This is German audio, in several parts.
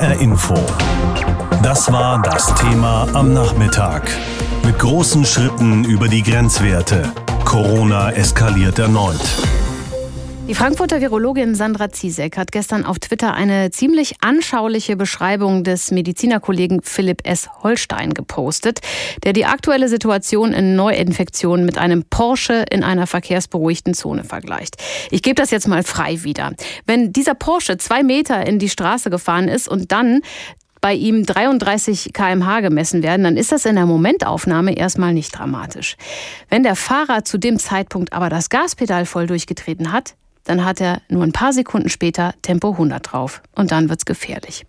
HR Info. Das war das Thema am Nachmittag. Mit großen Schritten über die Grenzwerte. Corona eskaliert erneut. Die Frankfurter Virologin Sandra Ziesek hat gestern auf Twitter eine ziemlich anschauliche Beschreibung des Medizinerkollegen Philipp S. Holstein gepostet, der die aktuelle Situation in Neuinfektionen mit einem Porsche in einer verkehrsberuhigten Zone vergleicht. Ich gebe das jetzt mal frei wieder. Wenn dieser Porsche zwei Meter in die Straße gefahren ist und dann bei ihm 33 kmh gemessen werden, dann ist das in der Momentaufnahme erstmal nicht dramatisch. Wenn der Fahrer zu dem Zeitpunkt aber das Gaspedal voll durchgetreten hat, dann hat er nur ein paar Sekunden später Tempo 100 drauf. Und dann wird's gefährlich.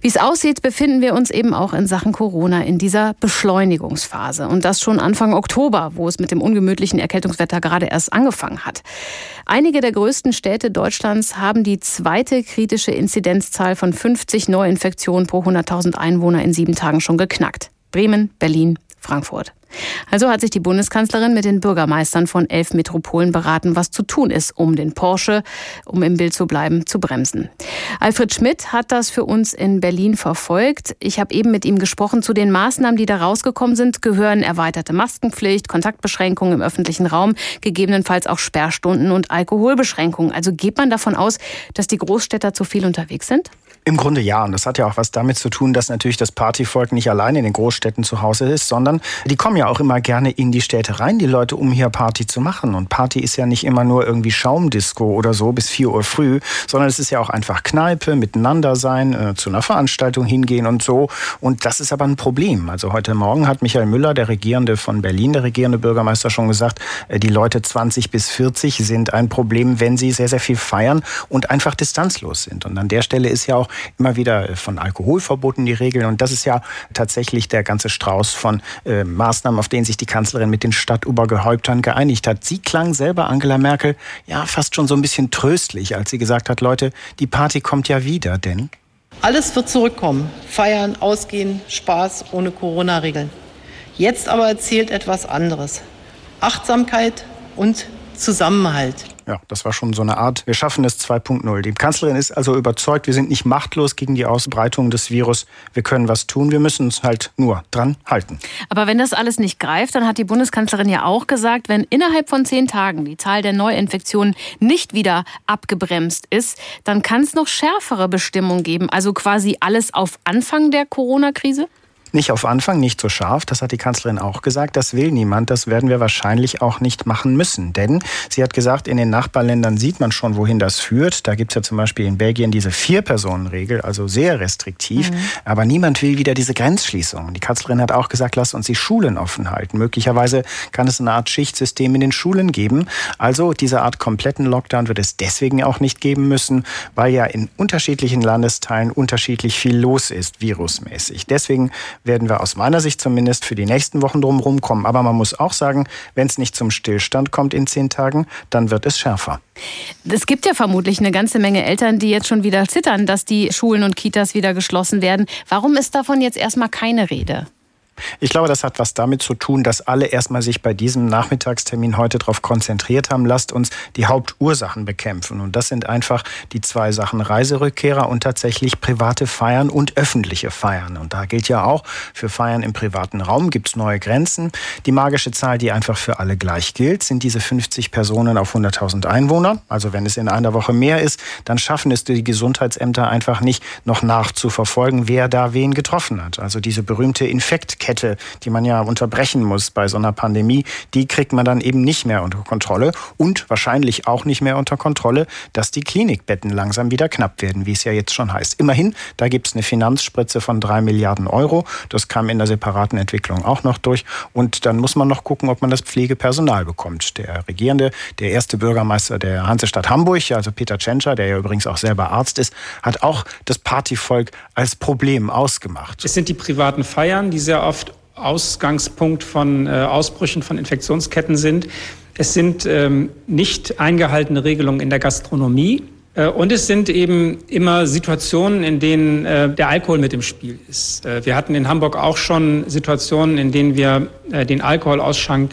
Wie es aussieht, befinden wir uns eben auch in Sachen Corona in dieser Beschleunigungsphase. Und das schon Anfang Oktober, wo es mit dem ungemütlichen Erkältungswetter gerade erst angefangen hat. Einige der größten Städte Deutschlands haben die zweite kritische Inzidenzzahl von 50 Neuinfektionen pro 100.000 Einwohner in sieben Tagen schon geknackt. Bremen, Berlin, Frankfurt. Also hat sich die Bundeskanzlerin mit den Bürgermeistern von elf Metropolen beraten, was zu tun ist, um den Porsche, um im Bild zu bleiben, zu bremsen. Alfred Schmidt hat das für uns in Berlin verfolgt. Ich habe eben mit ihm gesprochen. Zu den Maßnahmen, die da rausgekommen sind, gehören erweiterte Maskenpflicht, Kontaktbeschränkungen im öffentlichen Raum, gegebenenfalls auch Sperrstunden und Alkoholbeschränkungen. Also geht man davon aus, dass die Großstädter zu viel unterwegs sind? Im Grunde ja. Und das hat ja auch was damit zu tun, dass natürlich das Partyvolk nicht allein in den Großstädten zu Hause ist, sondern die kommen ja auch immer gerne in die Städte rein, die Leute, um hier Party zu machen. Und Party ist ja nicht immer nur irgendwie Schaumdisco oder so bis 4 Uhr früh, sondern es ist ja auch einfach Kneipe, miteinander sein, äh, zu einer Veranstaltung hingehen und so. Und das ist aber ein Problem. Also heute Morgen hat Michael Müller, der Regierende von Berlin, der regierende Bürgermeister, schon gesagt, äh, die Leute 20 bis 40 sind ein Problem, wenn sie sehr, sehr viel feiern und einfach distanzlos sind. Und an der Stelle ist ja auch immer wieder von Alkoholverboten die Regeln. Und das ist ja tatsächlich der ganze Strauß von äh, Maßnahmen, auf den sich die Kanzlerin mit den Stadtobergehäuptern geeinigt hat. Sie klang selber, Angela Merkel, ja fast schon so ein bisschen tröstlich, als sie gesagt hat, Leute, die Party kommt ja wieder, denn... Alles wird zurückkommen. Feiern, Ausgehen, Spaß ohne Corona-Regeln. Jetzt aber zählt etwas anderes. Achtsamkeit und Zusammenhalt. Ja, das war schon so eine Art, wir schaffen es 2.0. Die Kanzlerin ist also überzeugt, wir sind nicht machtlos gegen die Ausbreitung des Virus. Wir können was tun, wir müssen uns halt nur dran halten. Aber wenn das alles nicht greift, dann hat die Bundeskanzlerin ja auch gesagt, wenn innerhalb von zehn Tagen die Zahl der Neuinfektionen nicht wieder abgebremst ist, dann kann es noch schärfere Bestimmungen geben. Also quasi alles auf Anfang der Corona-Krise? Nicht auf Anfang, nicht so scharf, das hat die Kanzlerin auch gesagt. Das will niemand, das werden wir wahrscheinlich auch nicht machen müssen. Denn sie hat gesagt, in den Nachbarländern sieht man schon, wohin das führt. Da gibt es ja zum Beispiel in Belgien diese Vier-Personen-Regel, also sehr restriktiv. Mhm. Aber niemand will wieder diese Grenzschließung. Die Kanzlerin hat auch gesagt, lasst uns die Schulen offen halten. Möglicherweise kann es eine Art Schichtsystem in den Schulen geben. Also diese Art kompletten Lockdown wird es deswegen auch nicht geben müssen, weil ja in unterschiedlichen Landesteilen unterschiedlich viel los ist, virusmäßig. Deswegen werden wir aus meiner Sicht zumindest für die nächsten Wochen drumherum kommen. Aber man muss auch sagen, wenn es nicht zum Stillstand kommt in zehn Tagen, dann wird es schärfer. Es gibt ja vermutlich eine ganze Menge Eltern, die jetzt schon wieder zittern, dass die Schulen und Kitas wieder geschlossen werden. Warum ist davon jetzt erstmal keine Rede? Ich glaube, das hat was damit zu tun, dass alle erstmal sich bei diesem Nachmittagstermin heute darauf konzentriert haben. Lasst uns die Hauptursachen bekämpfen. Und das sind einfach die zwei Sachen Reiserückkehrer und tatsächlich private Feiern und öffentliche Feiern. Und da gilt ja auch, für Feiern im privaten Raum gibt es neue Grenzen. Die magische Zahl, die einfach für alle gleich gilt, sind diese 50 Personen auf 100.000 Einwohner. Also wenn es in einer Woche mehr ist, dann schaffen es die Gesundheitsämter einfach nicht, noch nachzuverfolgen, wer da wen getroffen hat. Also diese berühmte Infektkette Kette, die man ja unterbrechen muss bei so einer Pandemie, die kriegt man dann eben nicht mehr unter Kontrolle und wahrscheinlich auch nicht mehr unter Kontrolle, dass die Klinikbetten langsam wieder knapp werden, wie es ja jetzt schon heißt. Immerhin, da gibt es eine Finanzspritze von drei Milliarden Euro. Das kam in der separaten Entwicklung auch noch durch. Und dann muss man noch gucken, ob man das Pflegepersonal bekommt. Der Regierende, der erste Bürgermeister der Hansestadt Hamburg, also Peter Tschentscher, der ja übrigens auch selber Arzt ist, hat auch das Partyvolk als Problem ausgemacht. Es sind die privaten Feiern, die sehr oft Ausgangspunkt von äh, Ausbrüchen von Infektionsketten sind. Es sind ähm, nicht eingehaltene Regelungen in der Gastronomie. Äh, und es sind eben immer Situationen, in denen äh, der Alkohol mit im Spiel ist. Wir hatten in Hamburg auch schon Situationen, in denen wir den Alkoholausschank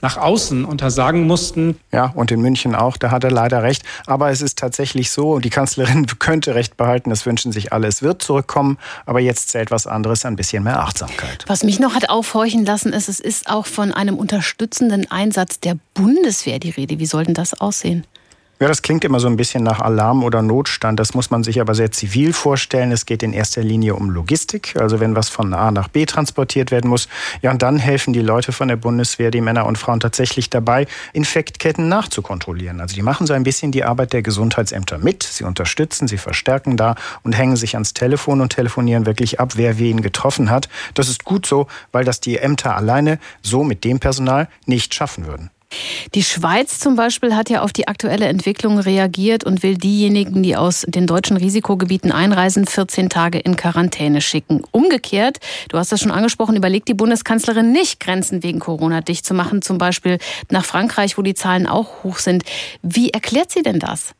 nach außen untersagen mussten. Ja, und in München auch, da hat er leider recht. Aber es ist tatsächlich so, die Kanzlerin könnte recht behalten, das wünschen sich alle. Es wird zurückkommen, aber jetzt zählt was anderes, ein bisschen mehr Achtsamkeit. Was mich noch hat aufhorchen lassen, ist, es ist auch von einem unterstützenden Einsatz der Bundeswehr die Rede. Wie soll denn das aussehen? Ja, das klingt immer so ein bisschen nach Alarm oder Notstand. Das muss man sich aber sehr zivil vorstellen. Es geht in erster Linie um Logistik, also wenn was von A nach B transportiert werden muss. Ja, und dann helfen die Leute von der Bundeswehr, die Männer und Frauen tatsächlich dabei, Infektketten nachzukontrollieren. Also die machen so ein bisschen die Arbeit der Gesundheitsämter mit. Sie unterstützen, sie verstärken da und hängen sich ans Telefon und telefonieren wirklich ab, wer wen getroffen hat. Das ist gut so, weil das die Ämter alleine so mit dem Personal nicht schaffen würden. Die Schweiz zum Beispiel hat ja auf die aktuelle Entwicklung reagiert und will diejenigen, die aus den deutschen Risikogebieten einreisen, 14 Tage in Quarantäne schicken. Umgekehrt, du hast das schon angesprochen, überlegt die Bundeskanzlerin nicht, Grenzen wegen Corona dicht zu machen, zum Beispiel nach Frankreich, wo die Zahlen auch hoch sind. Wie erklärt sie denn das?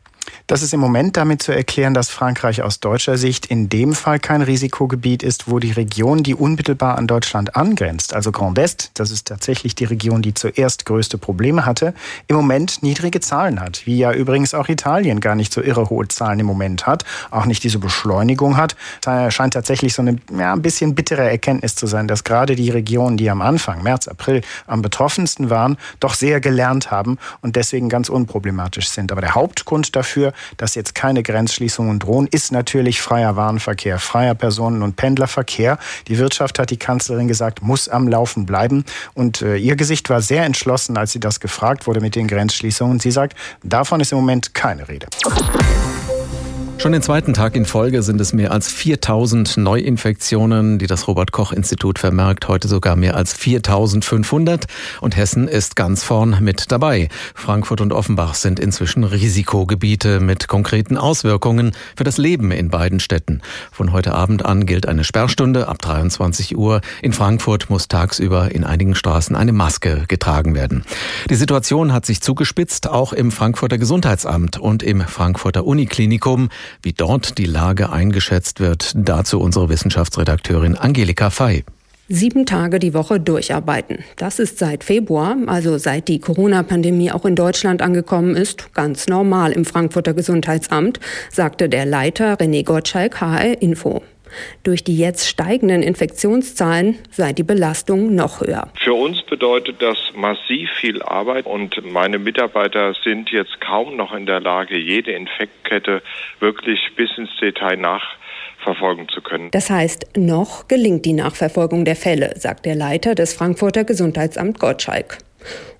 Das ist im Moment damit zu erklären, dass Frankreich aus deutscher Sicht in dem Fall kein Risikogebiet ist, wo die Region, die unmittelbar an Deutschland angrenzt, also Grand Est, das ist tatsächlich die Region, die zuerst größte Probleme hatte, im Moment niedrige Zahlen hat. Wie ja übrigens auch Italien gar nicht so irre hohe Zahlen im Moment hat, auch nicht diese Beschleunigung hat. Da scheint tatsächlich so eine ja, ein bisschen bittere Erkenntnis zu sein, dass gerade die Regionen, die am Anfang, März, April, am betroffensten waren, doch sehr gelernt haben und deswegen ganz unproblematisch sind. Aber der Hauptgrund dafür, dafür, dass jetzt keine Grenzschließungen drohen, ist natürlich freier Warenverkehr, freier Personen- und Pendlerverkehr. Die Wirtschaft, hat die Kanzlerin gesagt, muss am Laufen bleiben. Und äh, ihr Gesicht war sehr entschlossen, als sie das gefragt wurde mit den Grenzschließungen. Sie sagt, davon ist im Moment keine Rede. Schon den zweiten Tag in Folge sind es mehr als 4000 Neuinfektionen, die das Robert Koch Institut vermerkt. Heute sogar mehr als 4500. Und Hessen ist ganz vorn mit dabei. Frankfurt und Offenbach sind inzwischen Risikogebiete mit konkreten Auswirkungen für das Leben in beiden Städten. Von heute Abend an gilt eine Sperrstunde ab 23 Uhr. In Frankfurt muss tagsüber in einigen Straßen eine Maske getragen werden. Die Situation hat sich zugespitzt, auch im Frankfurter Gesundheitsamt und im Frankfurter Uniklinikum. Wie dort die Lage eingeschätzt wird, dazu unsere Wissenschaftsredakteurin Angelika Fey. Sieben Tage die Woche durcharbeiten. Das ist seit Februar, also seit die Corona-Pandemie auch in Deutschland angekommen ist, ganz normal im Frankfurter Gesundheitsamt, sagte der Leiter René Gottschalk HR Info. Durch die jetzt steigenden Infektionszahlen sei die Belastung noch höher. Für uns bedeutet das massiv viel Arbeit und meine Mitarbeiter sind jetzt kaum noch in der Lage, jede Infektkette wirklich bis ins Detail nachverfolgen zu können. Das heißt, noch gelingt die Nachverfolgung der Fälle, sagt der Leiter des Frankfurter Gesundheitsamt Gottschalk.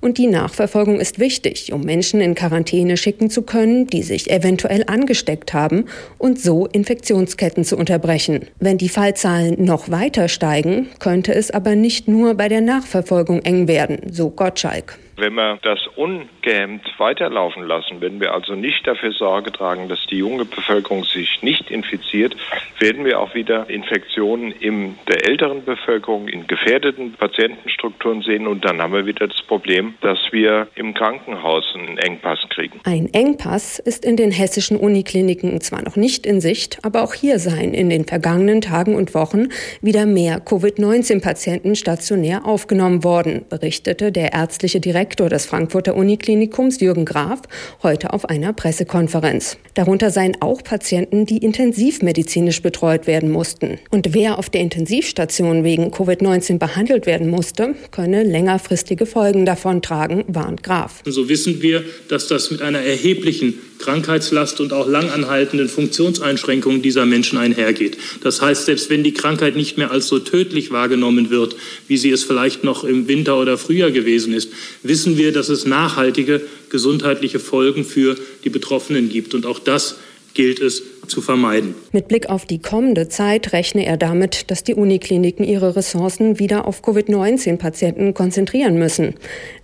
Und die Nachverfolgung ist wichtig, um Menschen in Quarantäne schicken zu können, die sich eventuell angesteckt haben und so Infektionsketten zu unterbrechen. Wenn die Fallzahlen noch weiter steigen, könnte es aber nicht nur bei der Nachverfolgung eng werden, so Gottschalk. Wenn wir das ungehemmt weiterlaufen lassen, wenn wir also nicht dafür Sorge tragen, dass die junge Bevölkerung sich nicht infiziert, werden wir auch wieder Infektionen in der älteren Bevölkerung, in gefährdeten Patientenstrukturen sehen und dann haben wir wieder das Problem, dass wir im Krankenhaus einen Engpass kriegen. Ein Engpass ist in den hessischen Unikliniken zwar noch nicht in Sicht, aber auch hier seien in den vergangenen Tagen und Wochen wieder mehr Covid-19-Patienten stationär aufgenommen worden, berichtete der ärztliche Direktor des Frankfurter Uniklinikums Jürgen Graf heute auf einer Pressekonferenz. Darunter seien auch Patienten, die intensivmedizinisch betreut werden mussten. Und wer auf der Intensivstation wegen Covid-19 behandelt werden musste, könne längerfristige Folgen davontragen, warnt Graf. So wissen wir, dass das mit einer erheblichen Krankheitslast und auch langanhaltenden Funktionseinschränkungen dieser Menschen einhergeht. Das heißt, selbst wenn die Krankheit nicht mehr als so tödlich wahrgenommen wird, wie sie es vielleicht noch im Winter oder Frühjahr gewesen ist, wissen wir, dass es nachhaltige gesundheitliche Folgen für die Betroffenen gibt. Und auch das gilt es zu vermeiden. Mit Blick auf die kommende Zeit rechne er damit, dass die Unikliniken ihre Ressourcen wieder auf Covid-19-Patienten konzentrieren müssen.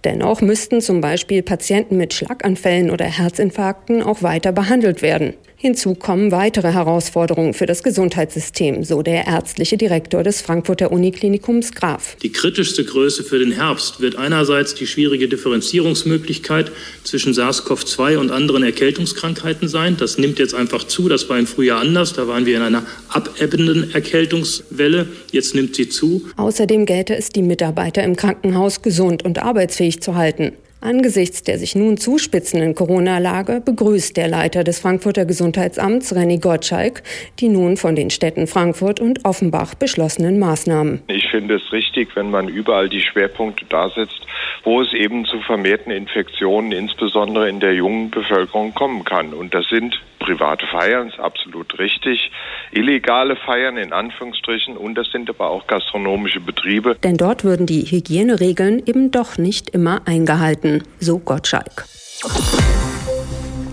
Dennoch müssten zum Beispiel Patienten mit Schlaganfällen oder Herzinfarkten auch weiter behandelt werden. Hinzu kommen weitere Herausforderungen für das Gesundheitssystem, so der ärztliche Direktor des Frankfurter Uniklinikums Graf. Die kritischste Größe für den Herbst wird einerseits die schwierige Differenzierungsmöglichkeit zwischen SARS-CoV-2 und anderen Erkältungskrankheiten sein. Das nimmt jetzt einfach zu. Das war im Frühjahr anders. Da waren wir in einer abebbenden Erkältungswelle. Jetzt nimmt sie zu. Außerdem gelte es, die Mitarbeiter im Krankenhaus gesund und arbeitsfähig zu halten. Angesichts der sich nun zuspitzenden Corona-Lage begrüßt der Leiter des Frankfurter Gesundheitsamts, René Gottschalk, die nun von den Städten Frankfurt und Offenbach beschlossenen Maßnahmen. Ich finde es richtig, wenn man überall die Schwerpunkte da setzt, wo es eben zu vermehrten Infektionen, insbesondere in der jungen Bevölkerung, kommen kann. Und das sind private Feiern, ist absolut richtig. Illegale Feiern in Anführungsstrichen und das sind aber auch gastronomische Betriebe. Denn dort würden die Hygieneregeln eben doch nicht immer eingehalten, so Gottschalk.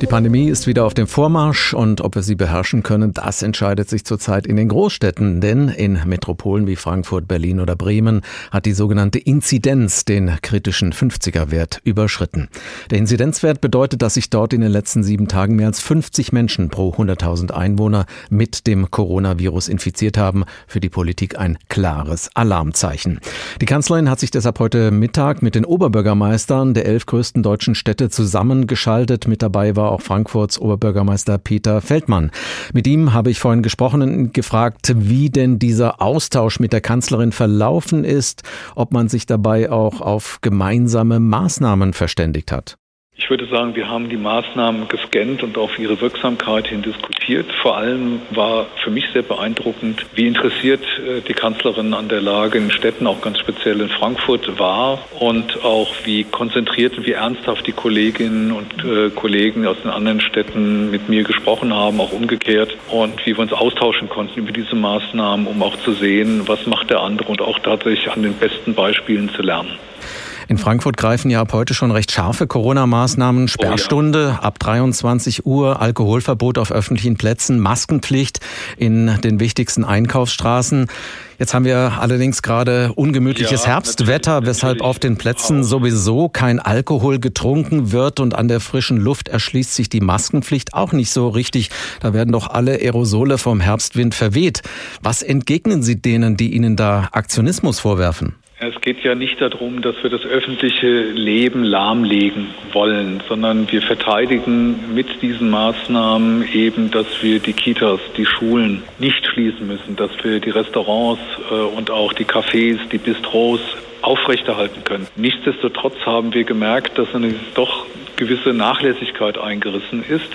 Die Pandemie ist wieder auf dem Vormarsch und ob wir sie beherrschen können, das entscheidet sich zurzeit in den Großstädten. Denn in Metropolen wie Frankfurt, Berlin oder Bremen hat die sogenannte Inzidenz den kritischen 50er-Wert überschritten. Der Inzidenzwert bedeutet, dass sich dort in den letzten sieben Tagen mehr als 50 Menschen pro 100.000 Einwohner mit dem Coronavirus infiziert haben. Für die Politik ein klares Alarmzeichen. Die Kanzlerin hat sich deshalb heute Mittag mit den Oberbürgermeistern der elf größten deutschen Städte zusammengeschaltet. Mit dabei war auch Frankfurts Oberbürgermeister Peter Feldmann. Mit ihm habe ich vorhin gesprochen und gefragt, wie denn dieser Austausch mit der Kanzlerin verlaufen ist, ob man sich dabei auch auf gemeinsame Maßnahmen verständigt hat. Ich würde sagen, wir haben die Maßnahmen gescannt und auf ihre Wirksamkeit hin diskutiert. Vor allem war für mich sehr beeindruckend, wie interessiert äh, die Kanzlerin an der Lage in Städten, auch ganz speziell in Frankfurt, war und auch wie konzentriert und wie ernsthaft die Kolleginnen und äh, Kollegen aus den anderen Städten mit mir gesprochen haben, auch umgekehrt und wie wir uns austauschen konnten über diese Maßnahmen, um auch zu sehen, was macht der andere und auch tatsächlich an den besten Beispielen zu lernen. In Frankfurt greifen ja ab heute schon recht scharfe Corona-Maßnahmen. Sperrstunde oh ja. ab 23 Uhr, Alkoholverbot auf öffentlichen Plätzen, Maskenpflicht in den wichtigsten Einkaufsstraßen. Jetzt haben wir allerdings gerade ungemütliches ja, Herbstwetter, weshalb auf den Plätzen auch. sowieso kein Alkohol getrunken wird und an der frischen Luft erschließt sich die Maskenpflicht auch nicht so richtig. Da werden doch alle Aerosole vom Herbstwind verweht. Was entgegnen Sie denen, die Ihnen da Aktionismus vorwerfen? Es geht ja nicht darum, dass wir das öffentliche Leben lahmlegen wollen, sondern wir verteidigen mit diesen Maßnahmen eben, dass wir die Kitas, die Schulen nicht schließen müssen, dass wir die Restaurants äh, und auch die Cafés, die Bistros aufrechterhalten können. Nichtsdestotrotz haben wir gemerkt, dass eine doch gewisse Nachlässigkeit eingerissen ist.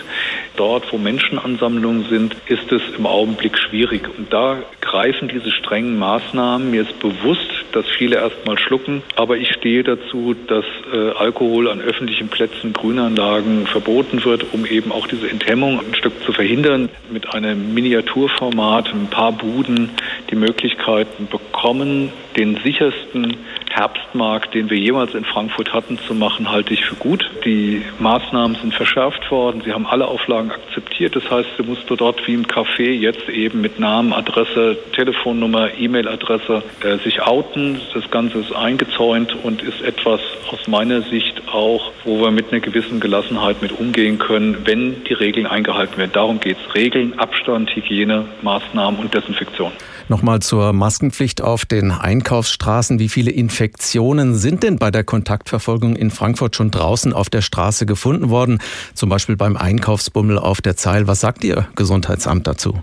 Dort, wo Menschenansammlungen sind, ist es im Augenblick schwierig. Und da greifen diese strengen Maßnahmen. Mir ist bewusst, dass viele erstmal schlucken, aber ich stehe dazu, dass äh, Alkohol an öffentlichen Plätzen, Grünanlagen verboten wird, um eben auch diese Enthemmung ein Stück zu verhindern. Mit einem Miniaturformat, ein paar Buden die Möglichkeiten bekommen, den sichersten Herbstmarkt, den wir jemals in Frankfurt hatten, zu machen, halte ich für gut. Die Maßnahmen sind verschärft worden. Sie haben alle Auflagen akzeptiert. Das heißt, sie musste dort wie im Café jetzt eben mit Namen, Adresse, Telefonnummer, E-Mail-Adresse äh, sich outen. Das Ganze ist eingezäunt und ist etwas aus meiner Sicht auch, wo wir mit einer gewissen Gelassenheit mit umgehen können, wenn die Regeln eingehalten werden. Darum geht es. Regeln, Abstand, Hygiene, Maßnahmen und Desinfektion. Nochmal zur Maskenpflicht auf den Einkaufsstraßen. Wie viele Infektionen sind denn bei der Kontaktverfolgung in Frankfurt schon draußen auf der Straße gefunden worden? Zum Beispiel beim Einkaufsbummel auf der Zeil. Was sagt Ihr Gesundheitsamt dazu?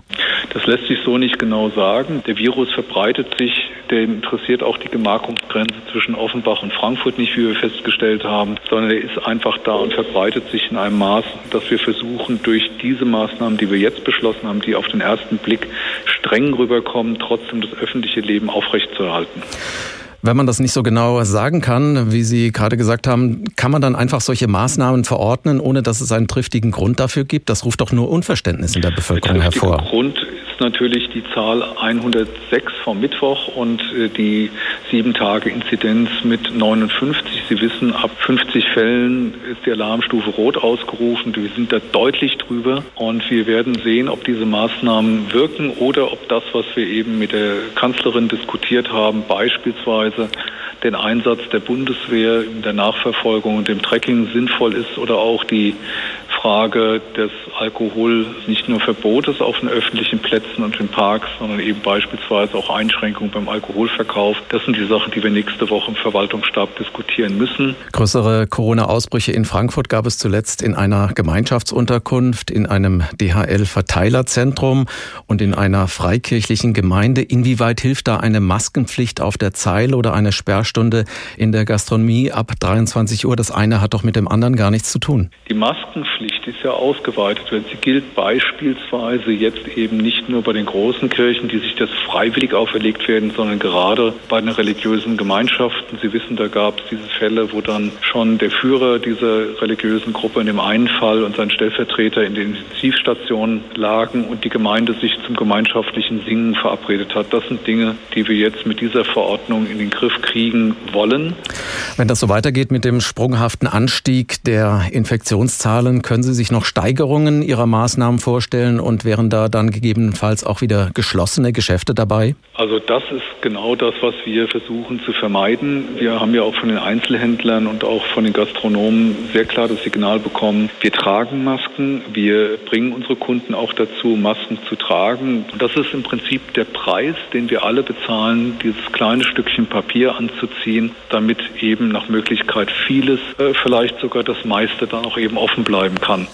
Das lässt sich so nicht genau sagen. Der Virus verbreitet sich, der interessiert auch die Gemarkungsgrenze zwischen Offenbach und Frankfurt nicht, wie wir festgestellt haben, sondern er ist einfach da und verbreitet sich in einem Maß, dass wir versuchen, durch diese Maßnahmen, die wir jetzt beschlossen haben, die auf den ersten Blick streng rüberkommen, trotzdem das öffentliche Leben aufrechtzuerhalten. Wenn man das nicht so genau sagen kann, wie Sie gerade gesagt haben, kann man dann einfach solche Maßnahmen verordnen, ohne dass es einen triftigen Grund dafür gibt? Das ruft doch nur Unverständnis in der Bevölkerung hervor. Grund ist natürlich die Zahl 106 vom Mittwoch und äh, die sieben Tage Inzidenz mit 59. Sie wissen, ab 50 Fällen ist die Alarmstufe rot ausgerufen. Wir sind da deutlich drüber und wir werden sehen, ob diese Maßnahmen wirken oder ob das, was wir eben mit der Kanzlerin diskutiert haben, beispielsweise den Einsatz der Bundeswehr in der Nachverfolgung und dem Tracking sinnvoll ist oder auch die Frage des Alkohol nicht nur Verbotes auf den öffentlichen Plätzen und in Parks, sondern eben beispielsweise auch Einschränkungen beim Alkoholverkauf. Das sind die Sachen, die wir nächste Woche im Verwaltungsstab diskutieren müssen. Größere Corona-Ausbrüche in Frankfurt gab es zuletzt in einer Gemeinschaftsunterkunft, in einem DHL-Verteilerzentrum und in einer freikirchlichen Gemeinde. Inwieweit hilft da eine Maskenpflicht auf der Zeile oder eine Sperrstunde in der Gastronomie ab 23 Uhr? Das eine hat doch mit dem anderen gar nichts zu tun. Die Maskenpflicht ist ja ausgeweitet, wenn sie gilt beispielsweise jetzt eben nicht nur bei den großen Kirchen, die sich das freiwillig auferlegt werden, sondern gerade bei den religiösen Gemeinschaften. Sie wissen, da gab es diese Fälle, wo dann schon der Führer dieser religiösen Gruppe in dem einen Fall und sein Stellvertreter in den Intensivstationen lagen und die Gemeinde sich zum gemeinschaftlichen Singen verabredet hat. Das sind Dinge, die wir jetzt mit dieser Verordnung in den Griff kriegen wollen. Wenn das so weitergeht mit dem sprunghaften Anstieg der Infektionszahlen, können Sie sich noch Steigerungen Ihrer Maßnahmen vorstellen und wären da dann gegebenenfalls auch wieder geschlossene Geschäfte dabei? Also das ist genau das, was wir versuchen zu vermeiden. Wir haben ja auch von den Einzelhändlern und auch von den Gastronomen sehr klar das Signal bekommen, wir tragen Masken, wir bringen unsere Kunden auch dazu, Masken zu tragen. Das ist im Prinzip der Preis, den wir alle bezahlen, dieses kleine Stückchen Papier anzuziehen, damit eben nach Möglichkeit vieles, äh, vielleicht sogar das meiste dann auch eben offen bleiben kann.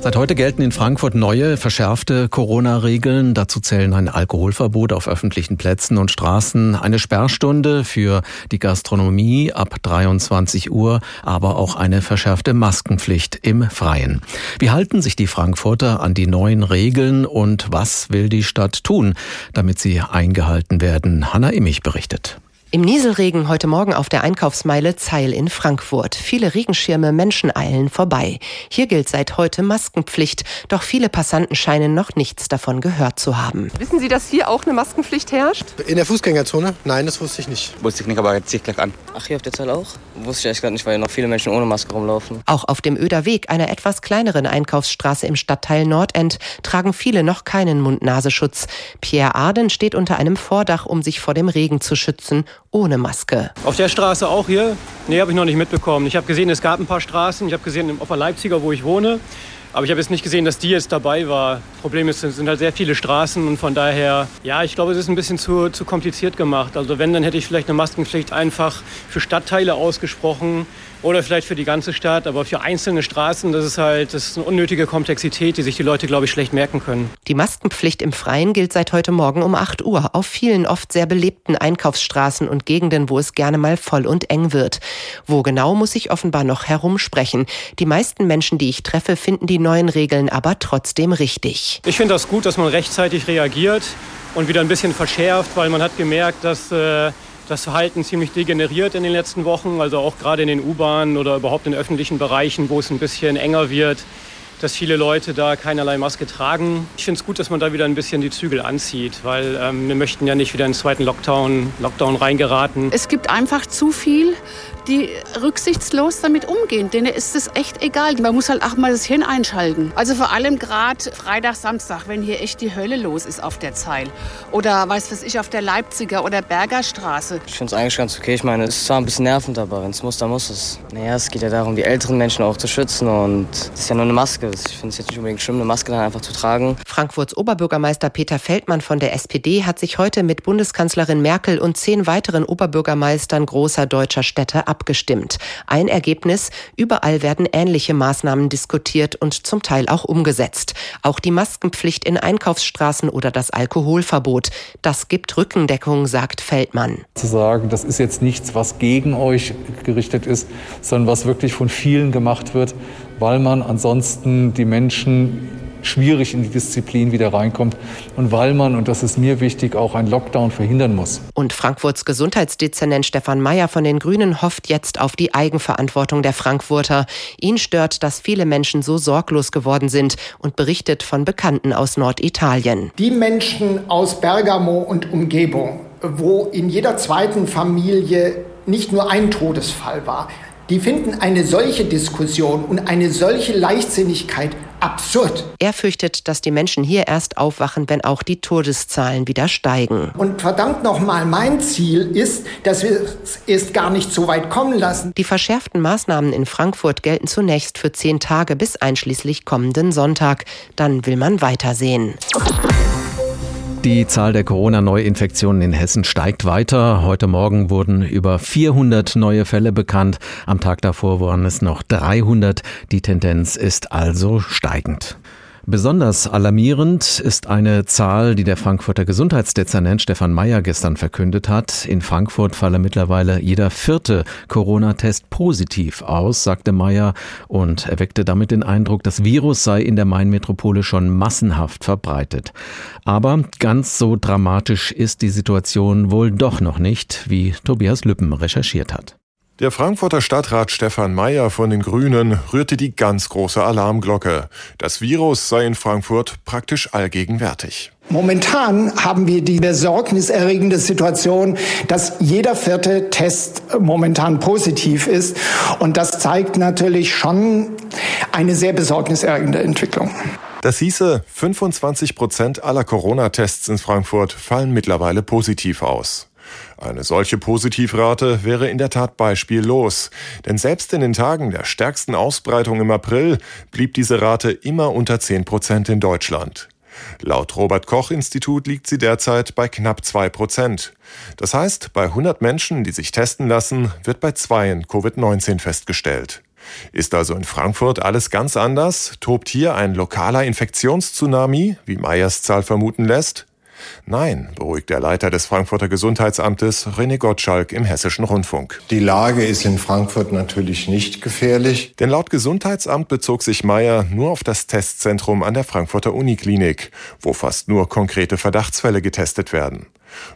Seit heute gelten in Frankfurt neue, verschärfte Corona-Regeln. Dazu zählen ein Alkoholverbot auf öffentlichen Plätzen und Straßen, eine Sperrstunde für die Gastronomie ab 23 Uhr, aber auch eine verschärfte Maskenpflicht im Freien. Wie halten sich die Frankfurter an die neuen Regeln und was will die Stadt tun, damit sie eingehalten werden? Hanna Immich berichtet. Im Nieselregen heute Morgen auf der Einkaufsmeile Zeil in Frankfurt. Viele Regenschirme, Menschen eilen vorbei. Hier gilt seit heute Maskenpflicht, doch viele Passanten scheinen noch nichts davon gehört zu haben. Wissen Sie, dass hier auch eine Maskenpflicht herrscht? In der Fußgängerzone? Nein, das wusste ich nicht. Wusste ich nicht, aber jetzt ziehe ich gleich an. Ach, hier auf der Zeil auch? Wusste ich eigentlich gar nicht, weil noch viele Menschen ohne Maske rumlaufen. Auch auf dem Öder Weg, einer etwas kleineren Einkaufsstraße im Stadtteil Nordend, tragen viele noch keinen Mund-Nasenschutz. Pierre Arden steht unter einem Vordach, um sich vor dem Regen zu schützen ohne Maske. Auf der Straße auch hier? Nee, habe ich noch nicht mitbekommen. Ich habe gesehen, es gab ein paar Straßen. Ich habe gesehen, auf der Leipziger, wo ich wohne. Aber ich habe jetzt nicht gesehen, dass die jetzt dabei war. Problem ist, es sind halt sehr viele Straßen und von daher, ja, ich glaube, es ist ein bisschen zu, zu kompliziert gemacht. Also wenn, dann hätte ich vielleicht eine Maskenpflicht einfach für Stadtteile ausgesprochen oder vielleicht für die ganze Stadt, aber für einzelne Straßen, das ist halt das ist eine unnötige Komplexität, die sich die Leute, glaube ich, schlecht merken können. Die Maskenpflicht im Freien gilt seit heute Morgen um 8 Uhr auf vielen oft sehr belebten Einkaufsstraßen und Gegenden, wo es gerne mal voll und eng wird. Wo genau muss ich offenbar noch herumsprechen. Die meisten Menschen, die ich treffe, finden die neuen Regeln aber trotzdem richtig. Ich finde das gut, dass man rechtzeitig reagiert und wieder ein bisschen verschärft, weil man hat gemerkt, dass äh, das Verhalten ziemlich degeneriert in den letzten Wochen, also auch gerade in den U-Bahnen oder überhaupt in öffentlichen Bereichen, wo es ein bisschen enger wird dass viele Leute da keinerlei Maske tragen. Ich finde es gut, dass man da wieder ein bisschen die Zügel anzieht, weil ähm, wir möchten ja nicht wieder in den zweiten Lockdown, Lockdown reingeraten. Es gibt einfach zu viel, die rücksichtslos damit umgehen. Denen ist es echt egal. Man muss halt auch mal das Hirn einschalten. Also vor allem gerade Freitag, Samstag, wenn hier echt die Hölle los ist auf der Zeil. Oder weiß was ich, auf der Leipziger oder Berger Straße. Ich finde es eigentlich ganz okay. Ich meine, es ist zwar ein bisschen nervend, aber wenn es muss, dann muss es. Naja, es geht ja darum, die älteren Menschen auch zu schützen und es ist ja nur eine Maske. Ich finde es jetzt nicht unbedingt schlimm, eine Maske dann einfach zu tragen. Frankfurts Oberbürgermeister Peter Feldmann von der SPD hat sich heute mit Bundeskanzlerin Merkel und zehn weiteren Oberbürgermeistern großer deutscher Städte abgestimmt. Ein Ergebnis, überall werden ähnliche Maßnahmen diskutiert und zum Teil auch umgesetzt. Auch die Maskenpflicht in Einkaufsstraßen oder das Alkoholverbot. Das gibt Rückendeckung, sagt Feldmann. Zu sagen, das ist jetzt nichts, was gegen euch gerichtet ist, sondern was wirklich von vielen gemacht wird, weil man ansonsten die Menschen schwierig in die Disziplin wieder reinkommt und weil man, und das ist mir wichtig, auch einen Lockdown verhindern muss. Und Frankfurts Gesundheitsdezernent Stefan Mayer von den Grünen hofft jetzt auf die Eigenverantwortung der Frankfurter. Ihn stört, dass viele Menschen so sorglos geworden sind und berichtet von Bekannten aus Norditalien. Die Menschen aus Bergamo und Umgebung, wo in jeder zweiten Familie nicht nur ein Todesfall war, die finden eine solche Diskussion und eine solche Leichtsinnigkeit absurd. Er fürchtet, dass die Menschen hier erst aufwachen, wenn auch die Todeszahlen wieder steigen. Und verdammt nochmal, mein Ziel ist, dass wir es erst gar nicht so weit kommen lassen. Die verschärften Maßnahmen in Frankfurt gelten zunächst für zehn Tage bis einschließlich kommenden Sonntag. Dann will man weitersehen. Die Zahl der Corona-Neuinfektionen in Hessen steigt weiter. Heute Morgen wurden über 400 neue Fälle bekannt. Am Tag davor waren es noch 300. Die Tendenz ist also steigend. Besonders alarmierend ist eine Zahl, die der Frankfurter Gesundheitsdezernent Stefan Mayer gestern verkündet hat. In Frankfurt falle mittlerweile jeder vierte Corona-Test positiv aus, sagte Mayer und erweckte damit den Eindruck, das Virus sei in der Mainmetropole schon massenhaft verbreitet. Aber ganz so dramatisch ist die Situation wohl doch noch nicht, wie Tobias Lüppen recherchiert hat. Der Frankfurter Stadtrat Stefan Mayer von den Grünen rührte die ganz große Alarmglocke. Das Virus sei in Frankfurt praktisch allgegenwärtig. Momentan haben wir die besorgniserregende Situation, dass jeder vierte Test momentan positiv ist. Und das zeigt natürlich schon eine sehr besorgniserregende Entwicklung. Das hieße, 25 Prozent aller Corona-Tests in Frankfurt fallen mittlerweile positiv aus. Eine solche Positivrate wäre in der Tat beispiellos, denn selbst in den Tagen der stärksten Ausbreitung im April blieb diese Rate immer unter 10 Prozent in Deutschland. Laut Robert Koch Institut liegt sie derzeit bei knapp 2 Prozent. Das heißt, bei 100 Menschen, die sich testen lassen, wird bei zweien Covid-19 festgestellt. Ist also in Frankfurt alles ganz anders? Tobt hier ein lokaler Infektionstsunami, wie Meyers Zahl vermuten lässt? Nein, beruhigt der Leiter des Frankfurter Gesundheitsamtes René Gottschalk im Hessischen Rundfunk. Die Lage ist in Frankfurt natürlich nicht gefährlich. Denn laut Gesundheitsamt bezog sich Meyer nur auf das Testzentrum an der Frankfurter Uniklinik, wo fast nur konkrete Verdachtsfälle getestet werden.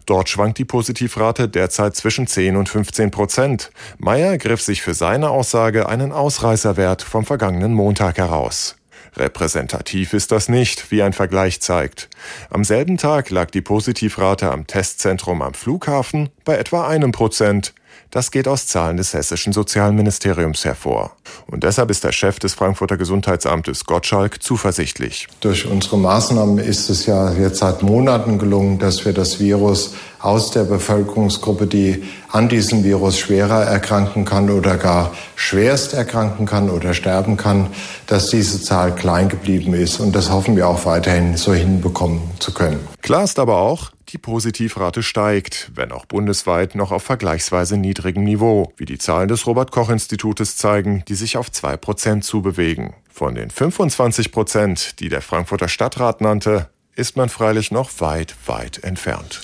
Dort schwankt die Positivrate derzeit zwischen 10 und 15 Prozent. Meyer griff sich für seine Aussage einen Ausreißerwert vom vergangenen Montag heraus. Repräsentativ ist das nicht, wie ein Vergleich zeigt. Am selben Tag lag die Positivrate am Testzentrum am Flughafen bei etwa einem Prozent. Das geht aus Zahlen des hessischen Sozialministeriums hervor. Und deshalb ist der Chef des Frankfurter Gesundheitsamtes Gottschalk zuversichtlich. Durch unsere Maßnahmen ist es ja jetzt seit Monaten gelungen, dass wir das Virus aus der Bevölkerungsgruppe, die an diesem Virus schwerer erkranken kann oder gar schwerst erkranken kann oder sterben kann, dass diese Zahl klein geblieben ist. Und das hoffen wir auch weiterhin so hinbekommen zu können. Klar ist aber auch, die Positivrate steigt, wenn auch bundesweit noch auf vergleichsweise niedrigem Niveau, wie die Zahlen des Robert Koch Institutes zeigen, die sich auf zwei Prozent zubewegen. Von den 25 Prozent, die der Frankfurter Stadtrat nannte, ist man freilich noch weit, weit entfernt.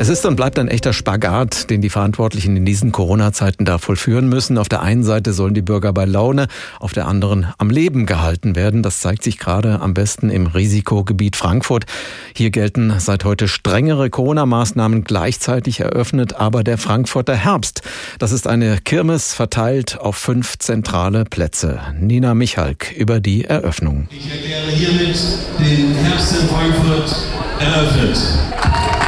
Es ist und bleibt ein echter Spagat, den die Verantwortlichen in diesen Corona-Zeiten da vollführen müssen. Auf der einen Seite sollen die Bürger bei Laune, auf der anderen am Leben gehalten werden. Das zeigt sich gerade am besten im Risikogebiet Frankfurt. Hier gelten seit heute strengere Corona-Maßnahmen gleichzeitig eröffnet, aber der Frankfurter Herbst, das ist eine Kirmes verteilt auf fünf zentrale Plätze. Nina Michalk über die Eröffnung. Ich erkläre hiermit den Herbst in Frankfurt eröffnet.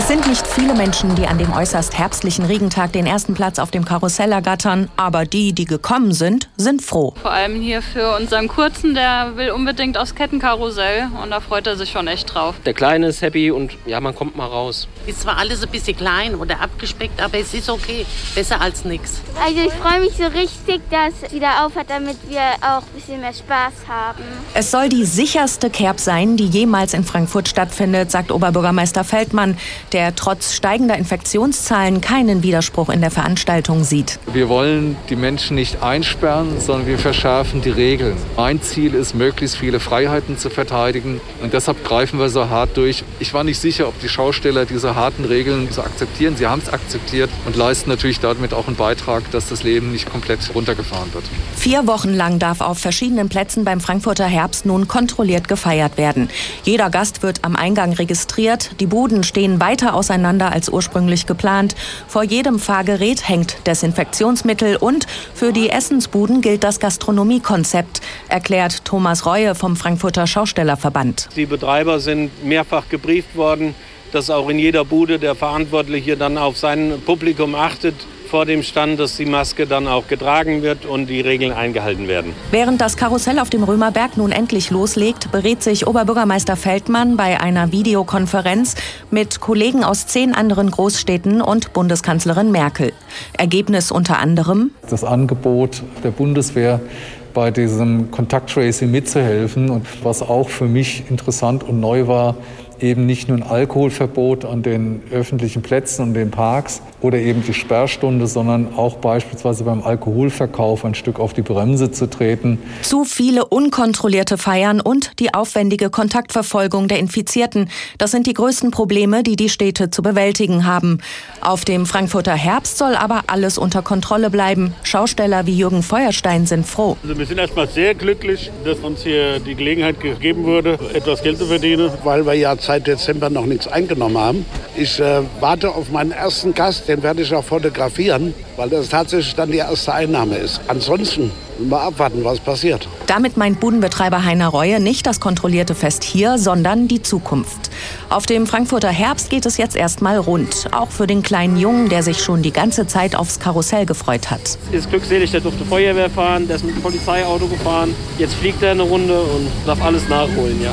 Es sind nicht viele Menschen, die an dem äußerst herbstlichen Regentag den ersten Platz auf dem Karussell ergattern, aber die, die gekommen sind, sind froh. Vor allem hier für unseren Kurzen, der will unbedingt aufs Kettenkarussell und da freut er sich schon echt drauf. Der Kleine ist happy und ja, man kommt mal raus. Ist zwar alles ein bisschen klein oder abgespeckt, aber es ist okay. Besser als nichts. Also ich freue mich so richtig, dass es wieder aufhört, damit wir auch ein bisschen mehr Spaß haben. Es soll die sicherste Kerb sein, die jemals in Frankfurt stattfindet, sagt Oberbürgermeister Feldmann der trotz steigender Infektionszahlen keinen Widerspruch in der Veranstaltung sieht. Wir wollen die Menschen nicht einsperren, sondern wir verschärfen die Regeln. Mein Ziel ist, möglichst viele Freiheiten zu verteidigen und deshalb greifen wir so hart durch. Ich war nicht sicher, ob die Schausteller diese harten Regeln so akzeptieren. Sie haben es akzeptiert und leisten natürlich damit auch einen Beitrag, dass das Leben nicht komplett runtergefahren wird. Vier Wochen lang darf auf verschiedenen Plätzen beim Frankfurter Herbst nun kontrolliert gefeiert werden. Jeder Gast wird am Eingang registriert. Die Buden stehen weit weiter auseinander als ursprünglich geplant. Vor jedem Fahrgerät hängt Desinfektionsmittel und für die Essensbuden gilt das Gastronomiekonzept, erklärt Thomas Reue vom Frankfurter Schaustellerverband. Die Betreiber sind mehrfach gebrieft worden, dass auch in jeder Bude der Verantwortliche dann auf sein Publikum achtet, vor dem Stand, dass die Maske dann auch getragen wird und die Regeln eingehalten werden. Während das Karussell auf dem Römerberg nun endlich loslegt, berät sich Oberbürgermeister Feldmann bei einer Videokonferenz mit Kollegen aus zehn anderen Großstädten und Bundeskanzlerin Merkel. Ergebnis unter anderem das Angebot der Bundeswehr bei diesem Kontakttracing mitzuhelfen. Und was auch für mich interessant und neu war, eben nicht nur ein Alkoholverbot an den öffentlichen Plätzen und den Parks oder eben die Sperrstunde, sondern auch beispielsweise beim Alkoholverkauf ein Stück auf die Bremse zu treten. Zu viele unkontrollierte Feiern und die aufwendige Kontaktverfolgung der Infizierten, das sind die größten Probleme, die die Städte zu bewältigen haben. Auf dem Frankfurter Herbst soll aber alles unter Kontrolle bleiben. Schausteller wie Jürgen Feuerstein sind froh. Also wir sind erstmal sehr glücklich, dass uns hier die Gelegenheit gegeben wurde, etwas Geld zu verdienen, weil wir ja seit Dezember noch nichts eingenommen haben. Ich äh, warte auf meinen ersten Gast, den werde ich auch fotografieren, weil das tatsächlich dann die erste Einnahme ist. Ansonsten mal abwarten, was passiert. Damit meint Budenbetreiber Heiner Reue nicht das kontrollierte Fest hier, sondern die Zukunft. Auf dem Frankfurter Herbst geht es jetzt erstmal rund. Auch für den kleinen Jungen, der sich schon die ganze Zeit aufs Karussell gefreut hat. Ist glückselig, der durfte Feuerwehr fahren, der ist mit dem Polizeiauto gefahren. Jetzt fliegt er eine Runde und darf alles nachholen, ja.